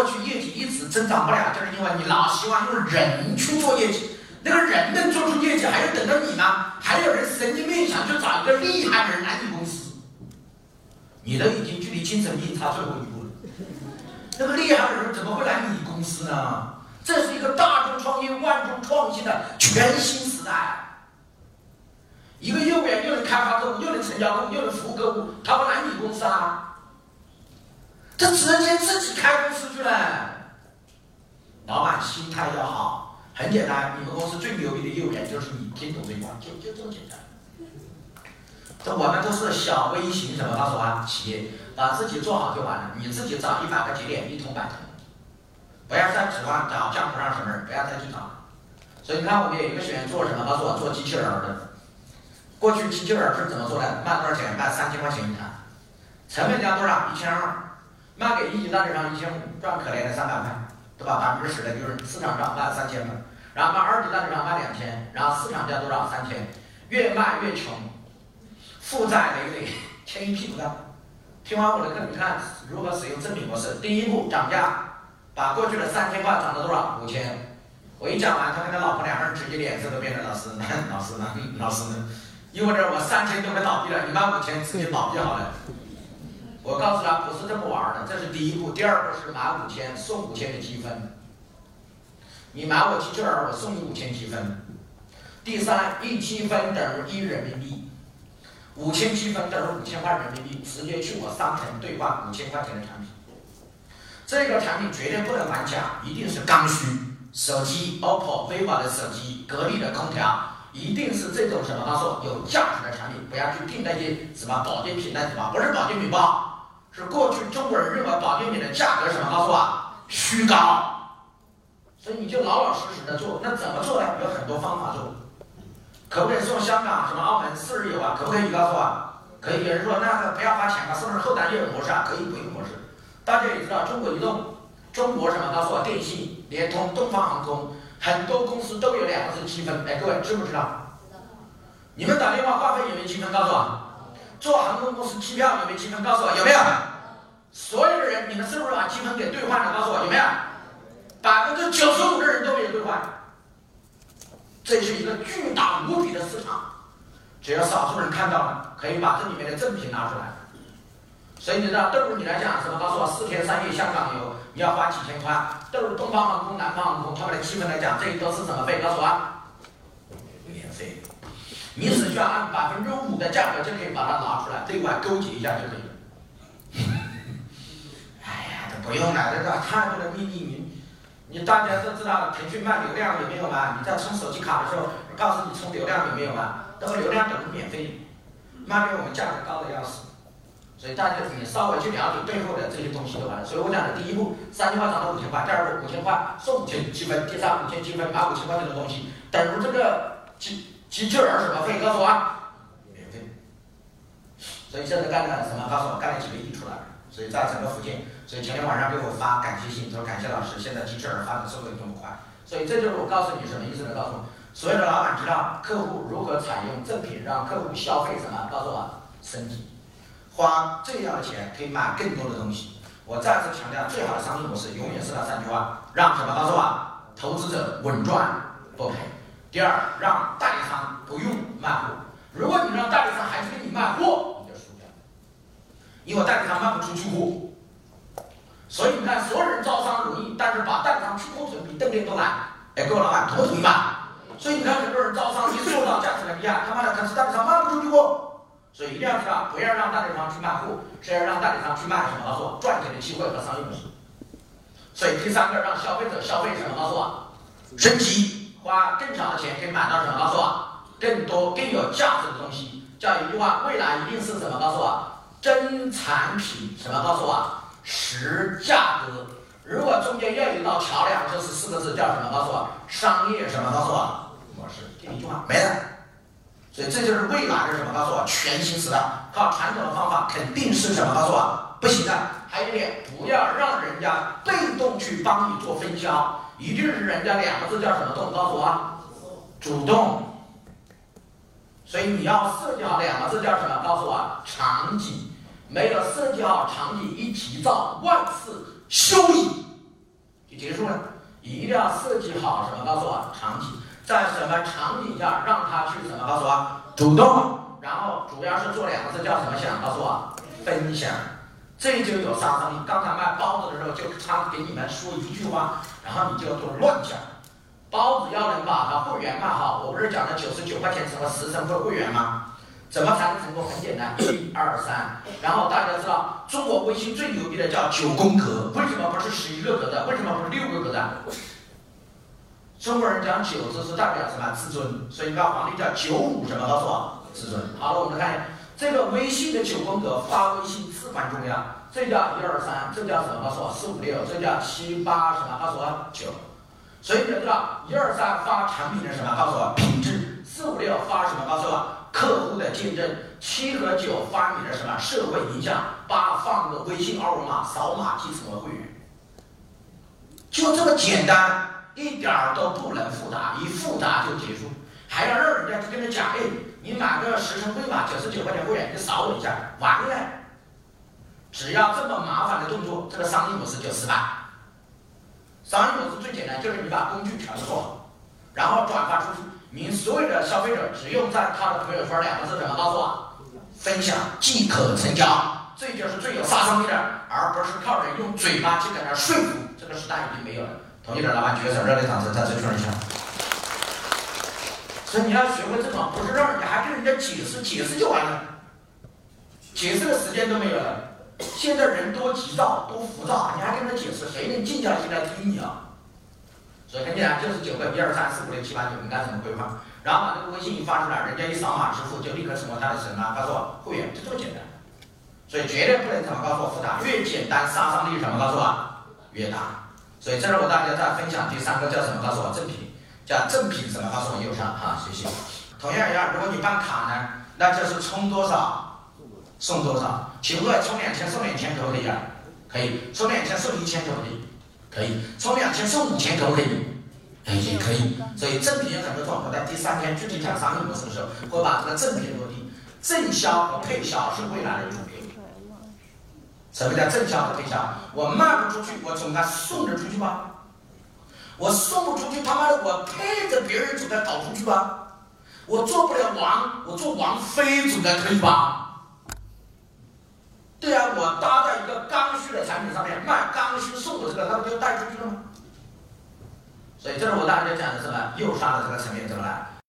过去业绩一直增长不了，就是因为你老希望用人去做业绩。那个人能做出业绩，还要等到你吗？还有人神经病想去找一个厉害的人来你公司，你都已经距离精神病差最后一步了。那个厉害的人怎么会来你公司呢？这是一个大众创业、万众创新的全新时代。一个业务员又能开发客户，又能成交客户，又能服务客户，他会来你公司啊？他直接自己开公司去了。老板心态要好，很简单，你们公司最牛逼的业务员就是你，听懂这句话，就就这么简单。这我们都是小微型什么？告诉我，企业把自己做好就完了，你自己找一百个节点，一通百通，不要再指望找江湖上什么人，不要再去找。所以你看，我们有一个学员做什么？告诉我，做机器人的。过去机器人是怎么做的？卖多少钱？卖三千块钱一台，成本价多少？一千二。卖给一级代理商一千五，赚可怜的三百块，对吧？百分之十的利润，市场上卖三千块，然后卖二级代理商卖两千，然后市场价多少？三千，越卖越穷，负债累累，欠一屁股债。听完我的课，你看如何使用正品模式。第一步，涨价，把过去的三千块涨到多少？五千。我一讲完，他跟他老婆两个人直接脸色都变了。老师，老师呢？老师呢？意味着我三千就快倒闭了，你卖五千直接倒闭好了。我告诉他不是这么玩的，这是第一步。第二步是买五千送五千的积分。你买我机器人，我送你五千积分。第三，一积分等于一人民币，五千积分等于五千块人民币，直接去我商城兑换五千块钱的产品。这个产品绝对不能玩假，一定是刚需。手机，OPPO、vivo 的手机，格力的空调，一定是这种什么？他说有价值的产品，不要去订那些什么保健品那什么，不是保健品吧，是过去中国人认为保健品的价格什么？告诉我，虚高。所以你就老老实实的做，那怎么做呢？有很多方法做，可不可以送香港、什么澳门四日游啊？可不可以？告诉我，可以。有人说那个不要花钱啊，是不是后台业务模式啊？可以，不用模式。大家也知道，中国移动、中国什么？告诉我，电信、联通、东方航空，很多公司都有两个字积分。哎，各位知不知道？你们打电话话费有没有积分？告诉我。做航空公司机票有没有积分？告诉我有没有？给兑换的？告诉我有没有？百分之九十五的人都没有兑换，这是一个巨大无比的市场，只要少数人看到了，可以把这里面的赠品拿出来。所以你知道，对于你来讲，什么？告诉我，四天三夜香港游，你要花几千块？对于东方航空、南方航空他们的积分来讲，这都是什么费？告诉我，免费。你只需要按百分之五的价格就可以把它拿出来，对外勾结一下就可以。不用了，这个太多的秘密，你。你大家都知道腾讯卖流量有没有吗？你在充手机卡的时候，告诉你充流量有没有吗？这个流量等于免费，卖给我们价格高的要死。所以大家你稍微去了解背后的这些东西就完了。所以我讲的第一步，三千块涨到五千块；第二步，五千块送五千积分；第三，五千积分买五千块钱的东西，等于这个机机器人什么费？告诉我，免费。所以现在干了什么？告诉我干了几个亿出来。所以在整个福建，所以前天晚上给我发感谢信，说感谢老师，现在机器人发展速度这么快，所以这就是我告诉你什么意思呢？告诉我，所有的老板知道客户如何采用赠品，让客户消费什么？告诉我，升级，花最少的钱可以买更多的东西。我再次强调，最好的商业模式永远是那三句话：让什么？告诉我，投资者稳赚不赔。第二，让代理商不用卖货。如果你让代理商还是给你卖货。因为代理商卖不出去货，所以你看，所有人招商容易，但是把代理商去库存比邓天都难。哎，各位老板同不同意吧？所以你看，很多人招商一受到价值的逼压，他妈的，可是代理商卖不出去货，所以一定要知道，不要让代理商去卖货，是要让代理商去卖什么？告诉我，赚钱的机会和商业模式。所以第三个，让消费者消费什么？告诉我，升级，花更少的钱可以买到什么？告诉我，更多更有价值的东西。叫一句话，未来一定是什么？告诉我。真产品什么？告诉我，实价格。如果中间要有一道桥梁，就是四个字，叫什么？告诉我，商业什么？告诉我，模式。第一句话没了。所以这就是未来的什么？告诉我，全新时代。靠传统的方法肯定是什么？告诉我，不行的。还有一点，不要让人家被动去帮你做分销，一定是人家两个字叫什么动？告诉我，主动。所以你要设计好两个字叫什么？告诉我，场景。没有设计好场景，一急躁，万事休矣。就结束了，一定要设计好什么？告诉我场景，在什么场景下让他去什么？告诉我主动，然后主要是做两个字叫什么？想告诉我分享，这就有杀伤力。刚才卖包子的时候就他给你们说一句话，然后你就做乱讲。包子要能把它会员卖好，我不是讲了九十九块钱什么十成份会员吗？怎么才能成功？很简单，一二三。然后大家知道，中国微信最牛逼的叫九宫格，为什么不是十一个格的？为什么不是六个格的？中国人讲九字是代表什么？自尊。所以你看皇帝叫九五什么？告诉我，自尊。好了，我们看这个微信的九宫格，发微信至关重要。这叫一二三，这叫什么？告诉我，四五六，这叫七八什么？告诉我，九。所以你知道，一二三发产品的什么？告诉我品质。四五六发什么？告诉我。客户的见证，七和九发你的什么社会影响？八放个微信二维码，扫码即成为会员，就这么简单，一点儿都不能复杂，一复杂就结束，还要让人家去跟他讲，哎，你买个十成会码，九十九块钱会员，你扫我一下，完了，只要这么麻烦的动作，这个商业模式就失败。商业模式最简单，就是你把工具全部做好，然后转发出去。您所有的消费者只用在他的朋友圈两个字怎么告诉我？分享即可成交，这就是最有杀伤力的，而不是靠人用嘴巴去在那说服。这个时代已经没有了。同意的老板举个手，热烈掌声再次确认一下。所以你要学会这种，不是让你还跟人家解释，解释就完了，解释的时间都没有了。现在人多急躁，多浮躁，你还跟他解释，谁能静下心来听你啊？所以很简单，就是九个一二三四五六七八九，你该怎么规划？然后把这个微信一发出来，人家一扫码支付，就立刻成为他的什么？告诉我会员，就这么简单。所以绝对不能怎么告诉我复杂，越简单杀伤力什么？告诉我越大。所以这是我大家在分享第三个叫什么？告诉我赠品，叫赠品什么？告诉我右上哈，谢谢。同样一样，如果你办卡呢，那就是充多少送多少。请问充两千送两千可不可以啊？可以。充两千送一千可不可以？可以充两千送五千，可不可以？哎，也可以。所以赠品有很多种，我在第三天具体讲商业模式的时候，会把这个赠品落地。正销和配销是未来的主流。什么叫正销和配销？我卖不出去，我总该送着出去吧？我送不出去，他妈的，我配着别人总该搞出去吧？我做不了王，我做王妃总该可以吧？对啊，我搭在一个刚需的产品上面卖刚需送的这个，那不就带出去了吗？所以这是我大家讲的什么又上的这个层面怎么来？